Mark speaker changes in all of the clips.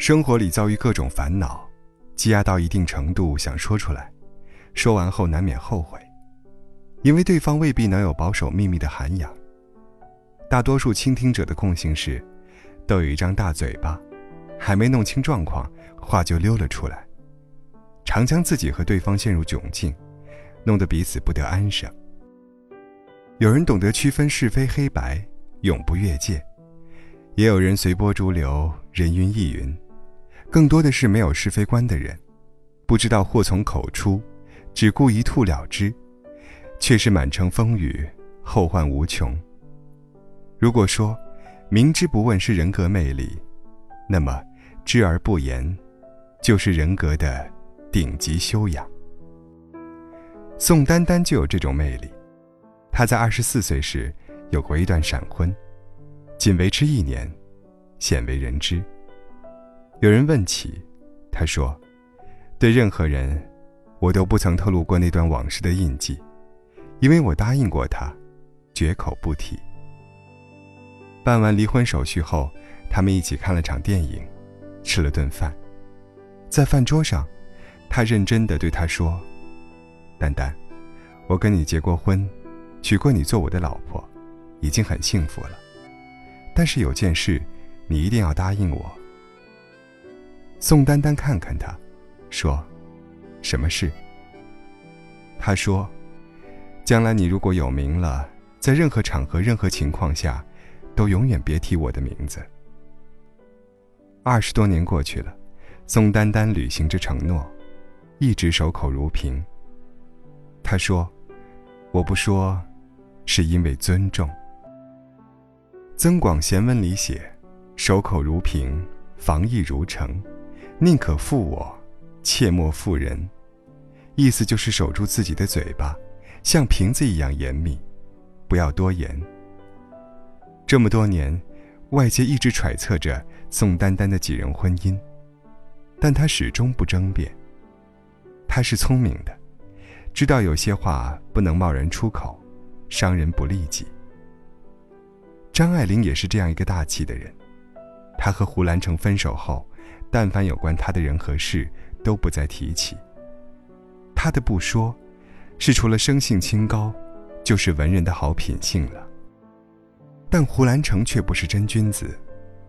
Speaker 1: 生活里遭遇各种烦恼，积压到一定程度，想说出来，说完后难免后悔，因为对方未必能有保守秘密的涵养。大多数倾听者的共性是，都有一张大嘴巴，还没弄清状况，话就溜了出来，常将自己和对方陷入窘境，弄得彼此不得安生。有人懂得区分是非黑白，永不越界；也有人随波逐流，人云亦云。更多的是没有是非观的人，不知道祸从口出，只顾一吐了之，却是满城风雨，后患无穷。如果说明知不问是人格魅力，那么知而不言，就是人格的顶级修养。宋丹丹就有这种魅力，她在二十四岁时有过一段闪婚，仅维持一年，鲜为人知。有人问起，他说：“对任何人，我都不曾透露过那段往事的印记，因为我答应过他，绝口不提。”办完离婚手续后，他们一起看了场电影，吃了顿饭。在饭桌上，他认真的对他说：“丹丹，我跟你结过婚，娶过你做我的老婆，已经很幸福了。但是有件事，你一定要答应我。”宋丹丹看看他，说：“什么事？”他说：“将来你如果有名了，在任何场合、任何情况下，都永远别提我的名字。”二十多年过去了，宋丹丹履行着承诺，一直守口如瓶。他说：“我不说，是因为尊重。”《增广贤文》里写：“守口如瓶，防疫如城。”宁可负我，切莫负人。意思就是守住自己的嘴巴，像瓶子一样严密，不要多言。这么多年，外界一直揣测着宋丹丹的几人婚姻，但她始终不争辩。她是聪明的，知道有些话不能贸然出口，伤人不利己。张爱玲也是这样一个大气的人，她和胡兰成分手后。但凡有关他的人和事，都不再提起。他的不说，是除了生性清高，就是文人的好品性了。但胡兰成却不是真君子。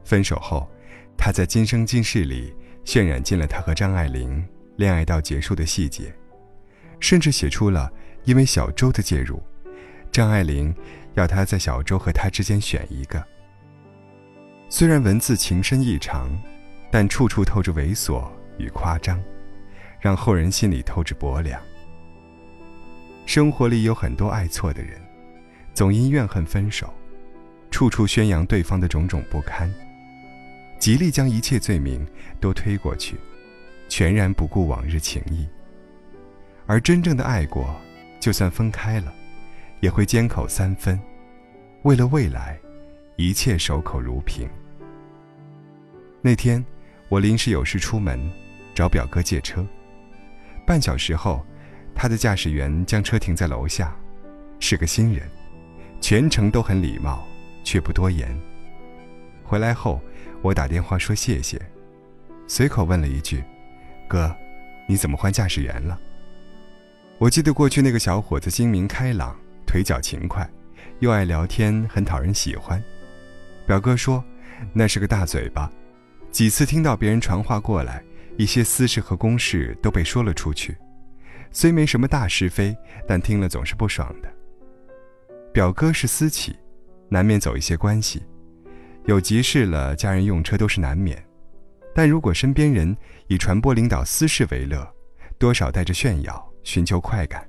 Speaker 1: 分手后，他在《今生今世》里渲染进了他和张爱玲恋爱到结束的细节，甚至写出了因为小周的介入，张爱玲要他在小周和他之间选一个。虽然文字情深意长。但处处透着猥琐与夸张，让后人心里透着薄凉。生活里有很多爱错的人，总因怨恨分手，处处宣扬对方的种种不堪，极力将一切罪名都推过去，全然不顾往日情谊。而真正的爱过，就算分开了，也会缄口三分，为了未来，一切守口如瓶。那天。我临时有事出门，找表哥借车。半小时后，他的驾驶员将车停在楼下，是个新人，全程都很礼貌，却不多言。回来后，我打电话说谢谢，随口问了一句：“哥，你怎么换驾驶员了？”我记得过去那个小伙子精明开朗，腿脚勤快，又爱聊天，很讨人喜欢。表哥说，那是个大嘴巴。几次听到别人传话过来，一些私事和公事都被说了出去，虽没什么大是非，但听了总是不爽的。表哥是私企，难免走一些关系，有急事了，家人用车都是难免。但如果身边人以传播领导私事为乐，多少带着炫耀，寻求快感，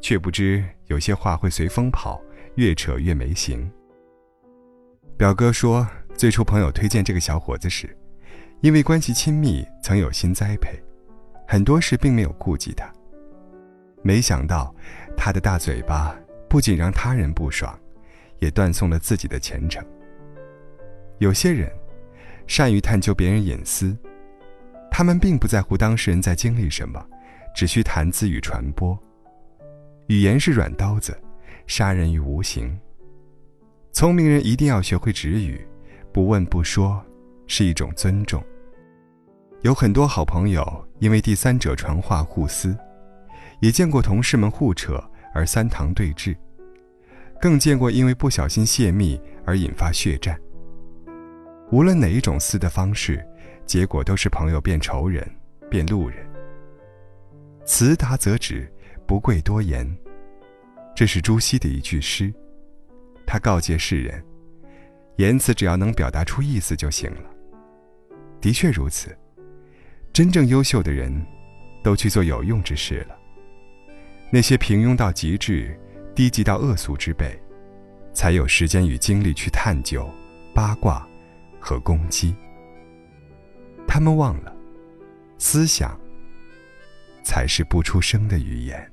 Speaker 1: 却不知有些话会随风跑，越扯越没形。表哥说。最初朋友推荐这个小伙子时，因为关系亲密，曾有心栽培，很多事并没有顾及他。没想到，他的大嘴巴不仅让他人不爽，也断送了自己的前程。有些人善于探究别人隐私，他们并不在乎当事人在经历什么，只需谈资与传播。语言是软刀子，杀人于无形。聪明人一定要学会止语。不问不说，是一种尊重。有很多好朋友因为第三者传话互撕，也见过同事们互扯而三堂对峙，更见过因为不小心泄密而引发血战。无论哪一种撕的方式，结果都是朋友变仇人，变路人。辞达则止，不贵多言。这是朱熹的一句诗，他告诫世人：言辞只要能表达出意思就行了。的确如此，真正优秀的人，都去做有用之事了。那些平庸到极致、低级到恶俗之辈，才有时间与精力去探究、八卦和攻击。他们忘了，思想。才是不出声的语言。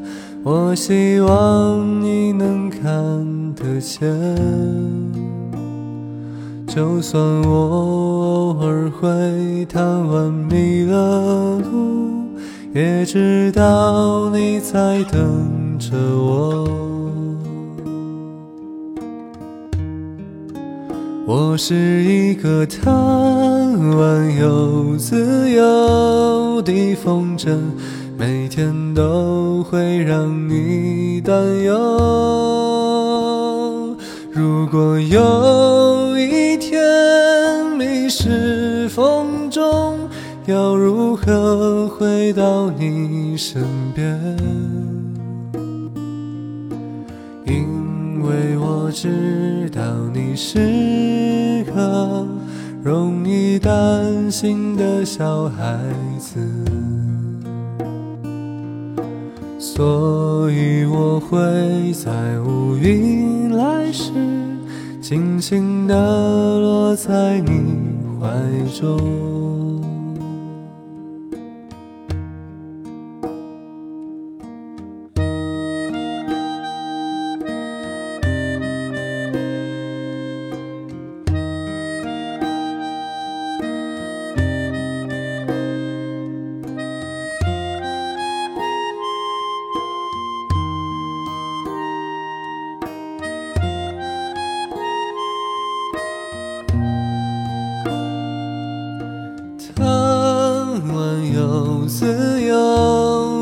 Speaker 2: 我希望你能看得见，就算我偶尔会贪玩迷了路，也知道你在等着我。我是一个贪玩又自由的风筝。每天都会让你担忧。如果有一天迷失风中，要如何回到你身边？因我知道你是个容易担心的小孩子。所以我会在乌云来时，轻轻地落在你怀中。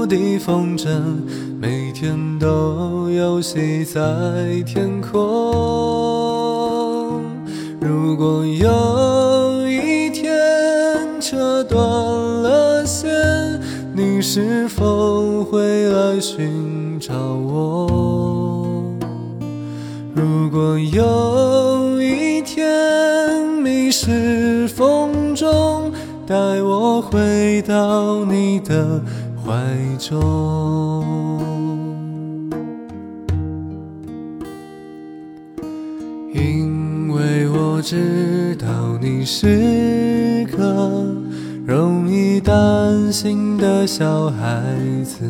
Speaker 2: 的风筝，每天都游戏在天空。如果有一天扯断了线，你是否会来寻找我？如果有一天迷失风中，带我回到你的怀中，因为我知道你是个容易担心的小孩子，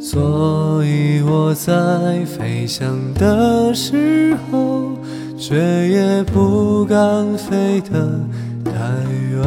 Speaker 2: 所以我在飞翔的时候。却也不敢飞得太远